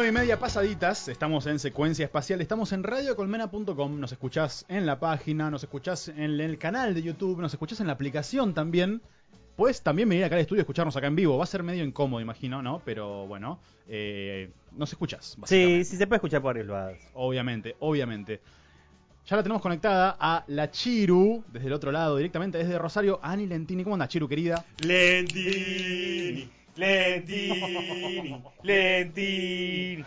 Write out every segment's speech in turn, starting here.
9 y media pasaditas, estamos en secuencia espacial, estamos en radiocolmena.com, nos escuchás en la página, nos escuchás en el canal de YouTube, nos escuchás en la aplicación también. Puedes también venir acá al estudio y escucharnos acá en vivo. Va a ser medio incómodo, imagino, ¿no? Pero bueno, eh, nos escuchás. Sí, sí se puede escuchar por el. Obviamente, obviamente. Ya la tenemos conectada a la Chiru, desde el otro lado, directamente desde Rosario, Ani Lentini. ¿Cómo anda, Chiru, querida? Lentini, Lentini, Lentini.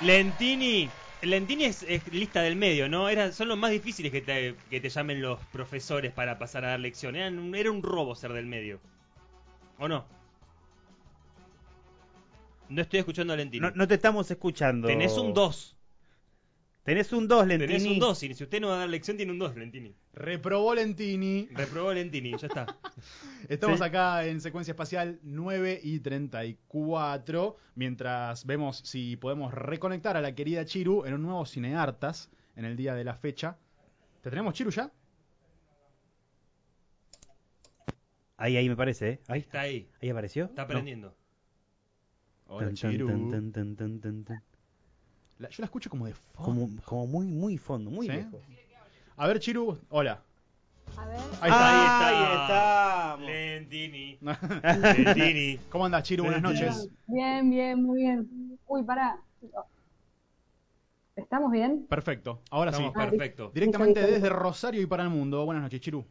Lentini. Lentini es, es lista del medio, ¿no? Era, son los más difíciles que te, que te llamen los profesores para pasar a dar lección. Eran un- era un robo ser del medio. ¿O no? No estoy escuchando a Lentini. No, no te estamos escuchando. Tenés un 2. Tenés un 2, Lentini. Tenés un 2. Y si usted no va a dar lección, tiene un 2, Lentini. Reprobó Lentini. Reprobó Lentini, ya está. Estamos Sí. acá en secuencia espacial 9 y 34, mientras vemos si podemos reconectar a la querida Chiru en un nuevo Cineartas en el día de la fecha. ¿Te tenemos, Chiru, ya? Ahí, ahí me parece, ¿eh? Ahí, Está ahí. ahí apareció. Está No. aprendiendo. Hola, Tan, tan, Chiru. tan, tan, tan, tan, tan, tan. La- yo la escucho como de fondo. Como, como muy, muy fondo, muy ¿Sí? lejos. A ver, Chiru, hola. A ver. Ahí está. Ah, Ahí ahí Lentini. Lentini. ¿Cómo andas, Chiru? Buenas noches. Bien, bien, muy bien. Uy, pará. ¿Estamos bien? Perfecto. Ahora Estamos sí. Ah, perfecto. Directamente desde Rosario y para el mundo. Buenas noches, Chiru.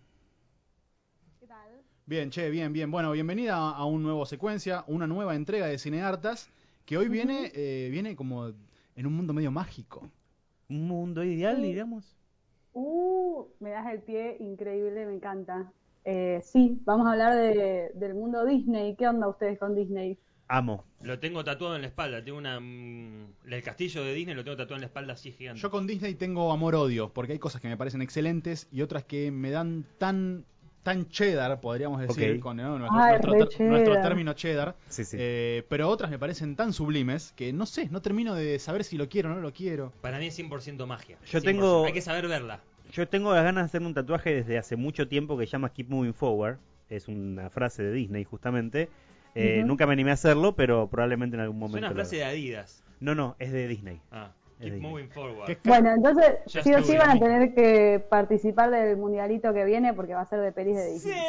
¿Qué tal? Bien, che, bien, bien. Bueno, bienvenida a, a un nuevo secuencia, una nueva entrega de Cineartas, que hoy viene, eh, viene como en un mundo medio mágico. Un mundo ideal, Sí. digamos. Uh, me das el pie increíble, me encanta. Eh, sí, vamos a hablar de, del mundo Disney. ¿Qué onda ustedes con Disney? Amo. Lo tengo tatuado en la espalda. Tengo una. mm, el castillo de Disney lo tengo tatuado en la espalda así gigante. Yo con Disney tengo amor-odio, porque hay cosas que me parecen excelentes y otras que me dan tan tan cheddar, podríamos decir, con ¿no? nuestro, Ay, nuestro re ter- nuestro cheddar. término cheddar. Sí, sí. Eh, pero otras me parecen tan sublimes que no sé, no termino de saber si lo quiero o no lo quiero. Para mí es 100% magia. Yo 100%. tengo- Hay que saber verla. Yo tengo las ganas de hacerme un tatuaje desde hace mucho tiempo que se llama Keep Moving Forward. Es una frase de Disney, justamente. Eh. Nunca me animé a hacerlo, pero probablemente en algún Es momento. una lo frase de. Adidas. No, no, es de Disney. Ah, Es keep de- moving forward. ¿Qué- Bueno, entonces sí o sí van a tener que participar del mundialito que viene porque va a ser de pelis de ¡Sí! Disney.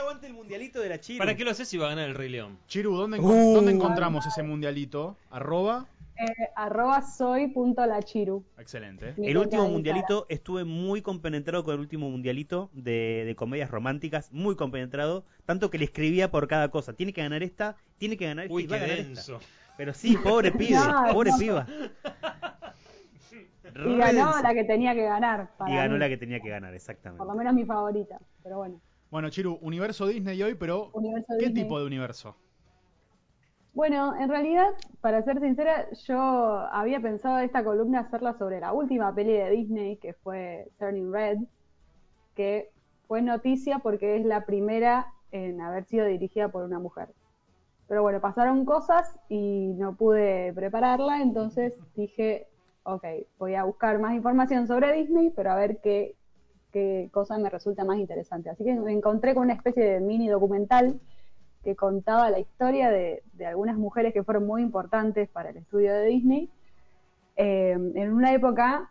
¡Aguante el mundialito de la China! ¿Para qué lo sé si va a ganar el Rey León? Chiru, ¿dónde, Uh. dónde encontramos ese mundialito? Arroba. Eh, arroba soy.lachiru. Excelente. Mi El cuenta último de mundialito, estuve muy compenetrado con el último mundialito de, de comedias románticas, muy compenetrado, tanto que le escribía por cada cosa. Tiene que ganar esta, tiene que ganar esta Uy, y va qué a ganar denso. esta. Pero sí, pobre pibe, No, pobre no. piba. Y ganó la que tenía que ganar. Para Y ganó mí. la que tenía que ganar, exactamente. Por lo menos mi favorita. Pero bueno, Bueno, Chiru, universo Disney hoy, pero universo ¿qué Disney. tipo de universo? Bueno, en realidad, para ser sincera, yo había pensado esta columna hacerla sobre la última peli de Disney, que fue Turning Red, que fue noticia porque es la primera en haber sido dirigida por una mujer. Pero bueno, pasaron cosas y no pude prepararla, entonces dije, ok, voy a buscar más información sobre Disney, pero a ver qué, qué cosa me resulta más interesante. Así que me encontré con una especie de mini documental que contaba la historia de, de algunas mujeres que fueron muy importantes para el estudio de Disney eh, en una época,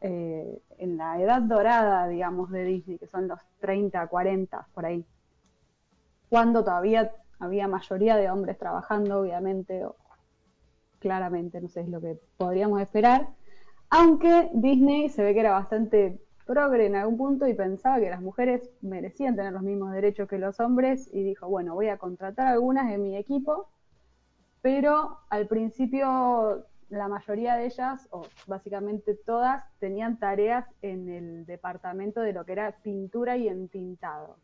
eh, en la edad dorada, digamos, de Disney, que son los 30, 40, por ahí, cuando todavía había mayoría de hombres trabajando, obviamente, o claramente, no sé, es lo que podríamos esperar, aunque Disney se ve que era bastante progre en algún punto y pensaba que las mujeres merecían tener los mismos derechos que los hombres y dijo, bueno, voy a contratar algunas en mi equipo, pero al principio la mayoría de ellas, o básicamente todas, tenían tareas en el departamento de lo que era pintura y entintado.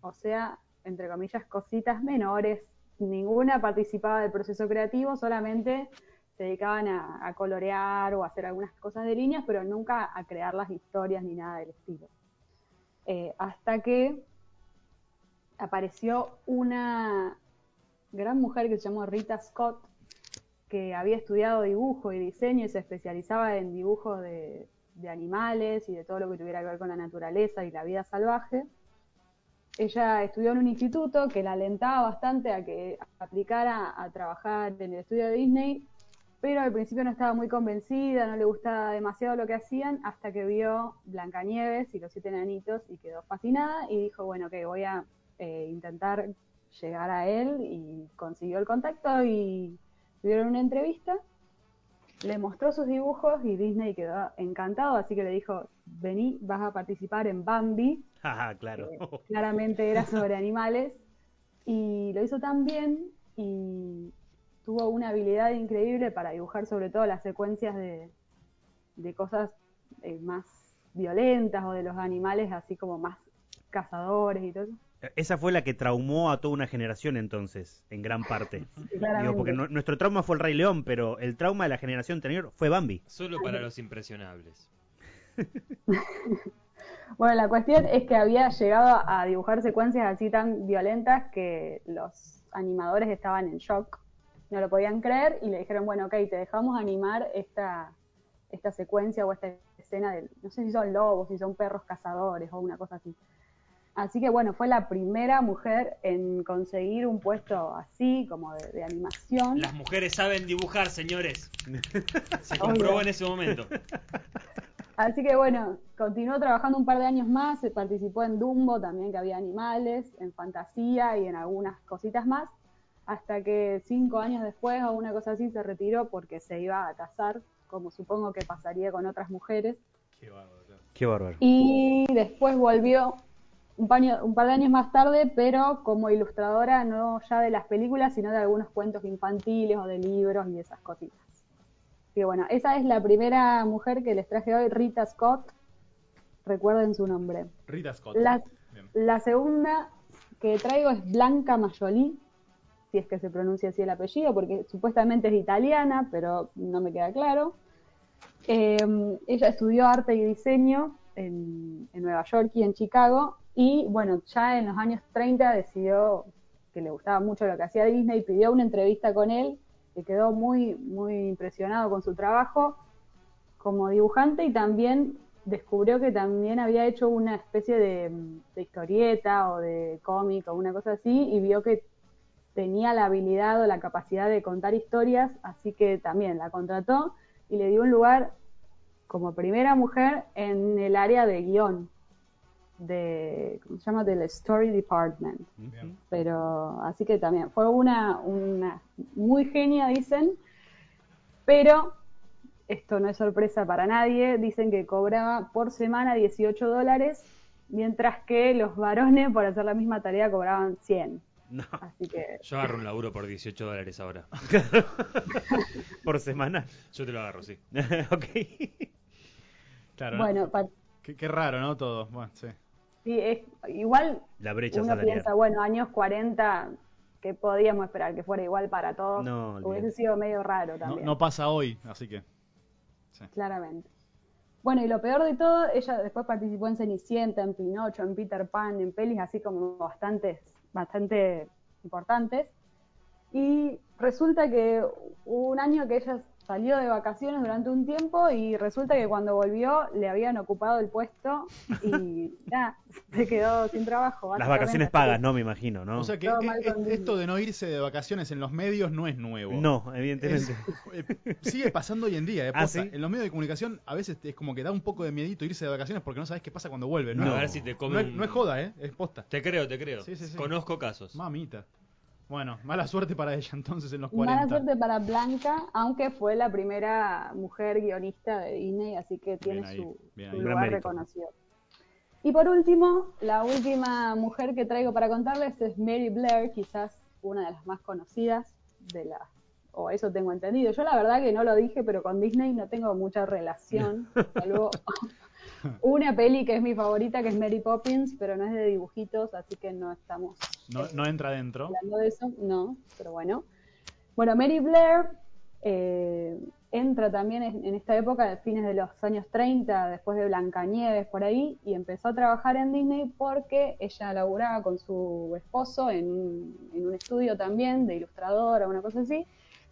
O sea, entre comillas, cositas menores. Ninguna participaba del proceso creativo, solamente se dedicaban a, colorear o a hacer algunas cosas de líneas, pero nunca a crear las historias ni nada del estilo. Eh, hasta que apareció una gran mujer que se llamó Rita Scott, que había estudiado dibujo y diseño y se especializaba en dibujos de animales y de todo lo que tuviera que ver con la naturaleza y la vida salvaje. Ella estudió en un instituto que la alentaba bastante a que aplicara a trabajar en el estudio de Disney pero al principio no estaba muy convencida, no le gustaba demasiado lo que hacían, hasta que vio Blancanieves y los siete enanitos y quedó fascinada y dijo, bueno, que voy a eh, intentar llegar a él y consiguió el contacto y tuvieron una entrevista, le mostró sus dibujos y Disney quedó encantado, así que le dijo, vení, vas a participar en Bambi, Ah, claro. eh, claramente era sobre animales y lo hizo tan bien y tuvo una habilidad increíble para dibujar sobre todo las secuencias de, de cosas eh, más violentas o de los animales así como más cazadores y todo eso. Esa fue la que traumó a toda una generación entonces, en gran parte. Digo, porque nu- nuestro trauma fue el Rey León, pero el trauma de la generación anterior fue Bambi. Solo para los impresionables. Bueno, la cuestión es que había llegado a dibujar secuencias así tan violentas que los animadores estaban en shock, no lo podían creer y le dijeron, bueno, ok, te dejamos animar esta, esta secuencia o esta escena de, no sé si son lobos, si son perros cazadores o una cosa así. Así que bueno, fue la primera mujer en conseguir un puesto así, como de, de animación. Las mujeres saben dibujar, señores. Se comprobó en ese momento. Así que bueno, continuó trabajando un par de años más, se participó en Dumbo también, que había animales, en Fantasía y en algunas cositas más, hasta que cinco años después o una cosa así se retiró porque se iba a casar, como supongo que pasaría con otras mujeres. Qué bárbaro. Y después volvió un, paño- un par de años más tarde, pero como ilustradora no ya de las películas, sino de algunos cuentos infantiles o de libros y esas cositas. Y bueno, esa es la primera mujer que les traje hoy, Rita Scott. Recuerden su nombre. Rita Scott. La, segunda que traigo es Blanca Majolí, si es que se pronuncia así el apellido, porque supuestamente es italiana, pero no me queda claro. Eh, ella estudió arte y diseño en, en Nueva York y en Chicago, y bueno, ya en los años 30 decidió que le gustaba mucho lo que hacía Disney, pidió una entrevista con él, que quedó muy, muy impresionado con su trabajo como dibujante y también descubrió que también había hecho una especie de, de historieta o de cómic o una cosa así y vio que tenía la habilidad o la capacidad de contar historias, así que también la contrató y le dio un lugar como primera mujer en el área de guion, de, ¿cómo se llama? Del Story Department. Bien. Pero así que también fue una, una muy genia, dicen, pero esto no es sorpresa para nadie, dicen que cobraba por semana 18 dólares, mientras que los varones por hacer la misma tarea cobraban 100. No, Así que Yo agarro un laburo por 18 dólares ahora. por semana. Yo te lo agarro, sí. ok. Claro, ¿no? bueno, Qué, qué raro, ¿no? Todo. Bueno, sí. Sí, es, igual La brecha uno salarial. piensa, bueno, años 40, que podíamos esperar que fuera igual para todos, No, hubiese sido medio raro No, también. no pasa hoy, así que. sí. Claramente. Bueno, y lo peor de todo, ella después participó en Cenicienta, en Pinocho, en Peter Pan, en pelis así como bastantes, bastante importantes. Y resulta que hubo un año que ella salió de vacaciones durante un tiempo y resulta que cuando volvió le habían ocupado el puesto y nada, se quedó sin trabajo. Las vacaciones pagas, no me imagino, ¿no? O sea que con Disney. esto de no irse de vacaciones en los medios no es nuevo. No, evidentemente. Es- eh, sigue pasando hoy en día. eh, ¿Ah, sí? En los medios de comunicación a veces es como que da un poco de miedito irse de vacaciones porque no sabes qué pasa cuando vuelve. No, A ver si te come no es, no es joda, ¿eh? Es posta. Te creo, te creo. Sí, sí, sí. Conozco casos. Mamita. Bueno, mala suerte para ella entonces en los Mala 40. suerte para Blanca, aunque fue la primera mujer guionista de Disney, así que tiene Bien ahí, su, bien lugar reconocido. Y por último, la última mujer que traigo para contarles es Mary Blair, quizás una de las más conocidas de las, o eso tengo entendido. Yo la verdad que no lo dije, pero con Disney no tengo mucha relación, salvo una peli que es mi favorita, que es Mary Poppins, pero no es de dibujitos, así que no estamos No, no entra dentro. hablando de eso, no, pero bueno. Bueno, Mary Blair eh, entra también en, en esta época, de fines de los años 30, después de Blancanieves, por ahí, y empezó a trabajar en Disney porque ella laburaba con su esposo en un, en un estudio también de ilustradora, una cosa así,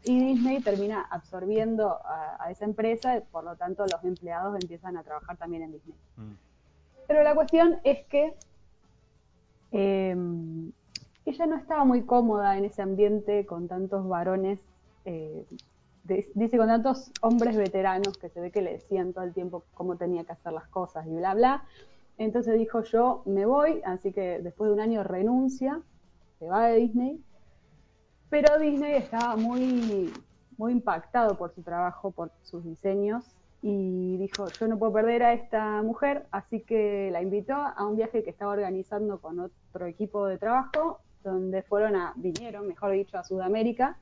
y Disney termina absorbiendo a, a esa empresa, por lo tanto los empleados empiezan a trabajar también en Disney. Mm. Pero la cuestión es que eh, ella no estaba muy cómoda en ese ambiente con tantos varones eh, dice con tantos hombres veteranos que se ve que le decían todo el tiempo cómo tenía que hacer las cosas y bla, bla. Entonces dijo yo me voy, así que después de un año renuncia, se va de Disney. Pero Disney estaba muy, muy impactado por su trabajo, por sus diseños, y dijo, yo no puedo perder a esta mujer, así que la invitó a un viaje que estaba organizando con otro equipo de trabajo, donde fueron a, vinieron, mejor dicho, a Sudamérica,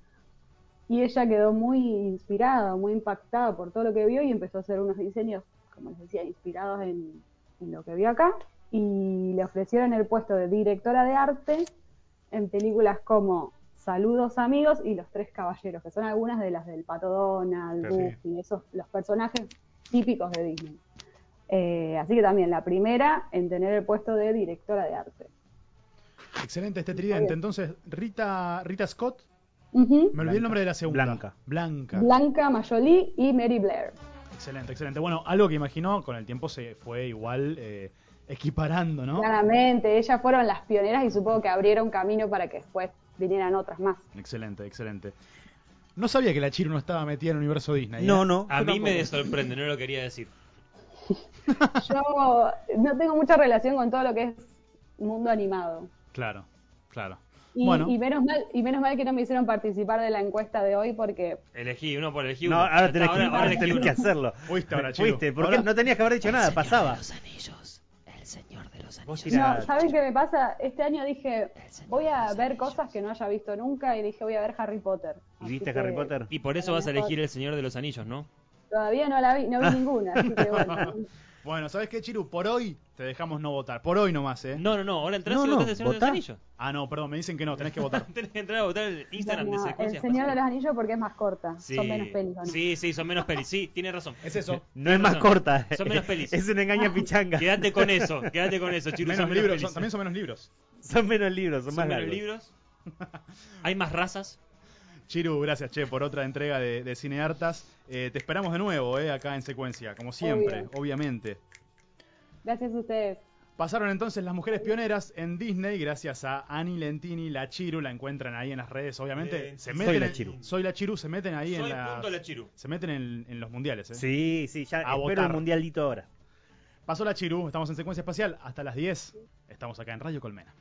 y ella quedó muy inspirada, muy impactada por todo lo que vio y empezó a hacer unos diseños, como les decía, inspirados en, en lo que vio acá, y le ofrecieron el puesto de directora de arte en películas como Saludos amigos y Los Tres Caballeros, que son algunas de las del Pato Donald. Goofy, esos, los personajes típicos de Disney. Eh, así que también la primera en tener el puesto de directora de arte. Excelente este tridente. Entonces, Rita, Rita Scott, me olvidé el nombre de la segunda. Blanca. Blanca. Blanca Mayoli y Mary Blair. Excelente, excelente. Bueno, algo que imaginó, con el tiempo se fue igual eh, equiparando, ¿no? Claramente, ellas fueron las pioneras y supongo que abrieron camino para que después vinieran otras más. Excelente, excelente. No sabía que la Chiru no estaba metida en el universo Disney. ¿eh? No, no. A mí me sorprende, no lo quería decir. Yo no tengo mucha relación con todo lo que es mundo animado. Claro, claro. Y, bueno, y menos mal, y menos mal que no me hicieron participar de la encuesta de hoy porque Elegí uno por elegí No, uno. ahora tenés, está, que, ahora- ahora ahora tenés uno. que hacerlo. Fuiste ahora, Chiru. Fuiste, porque Ahora- no tenías que haber dicho nada, pasaba. Anillos. El Señor de los Anillos. No, ¿saben qué me pasa? Este año dije, voy a ver cosas que no haya visto nunca y dije, voy a ver Harry Potter. ¿Y Así viste que Harry Potter? Y por eso vas a elegir El Señor de los Anillos, ¿no? Todavía no la vi, no vi ninguna, así que bueno. Bueno, ¿sabes qué, Chiru? Por hoy te dejamos no votar. Por hoy nomás, ¿eh? No, no, no, ahora entras No, y no, votas El Señor de los Anillos. Ah, no, perdón, me dicen que no, tenés que votar. Tenés que entrar a votar el Instagram Bueno, de el secuencia. Señor de los Anillos porque es más corta, Sí. son menos pelis. ¿o no? Sí, sí, son menos pelis. Sí, tiene razón. es eso. No es más razón. corta. Son menos pelis. Es un engaño pichanga. Quédate con eso, quédate con eso, Chiru. Menos son libros, pelis. son- también son menos libros. Son menos libros, son, Son más menos largos. libros. Hay más razas. Chiru, gracias, che, por otra entrega de, de Cineartas. Eh, te esperamos de nuevo, eh, acá en secuencia, como siempre, Obvio. obviamente. Gracias a ustedes. Pasaron entonces las mujeres pioneras en Disney, gracias a Annie Lentini, la Chiru, la encuentran ahí en las redes, obviamente. Eh, se soy meten la en- Chiru. Soy la Chiru, se meten ahí Soy en la. punto la Chiru. Se meten en, en los mundiales, eh. Sí, sí, ya A espero votar. el mundialito ahora. Pasó la Chiru, estamos en secuencia espacial hasta las 10. Estamos acá en Radio Colmena.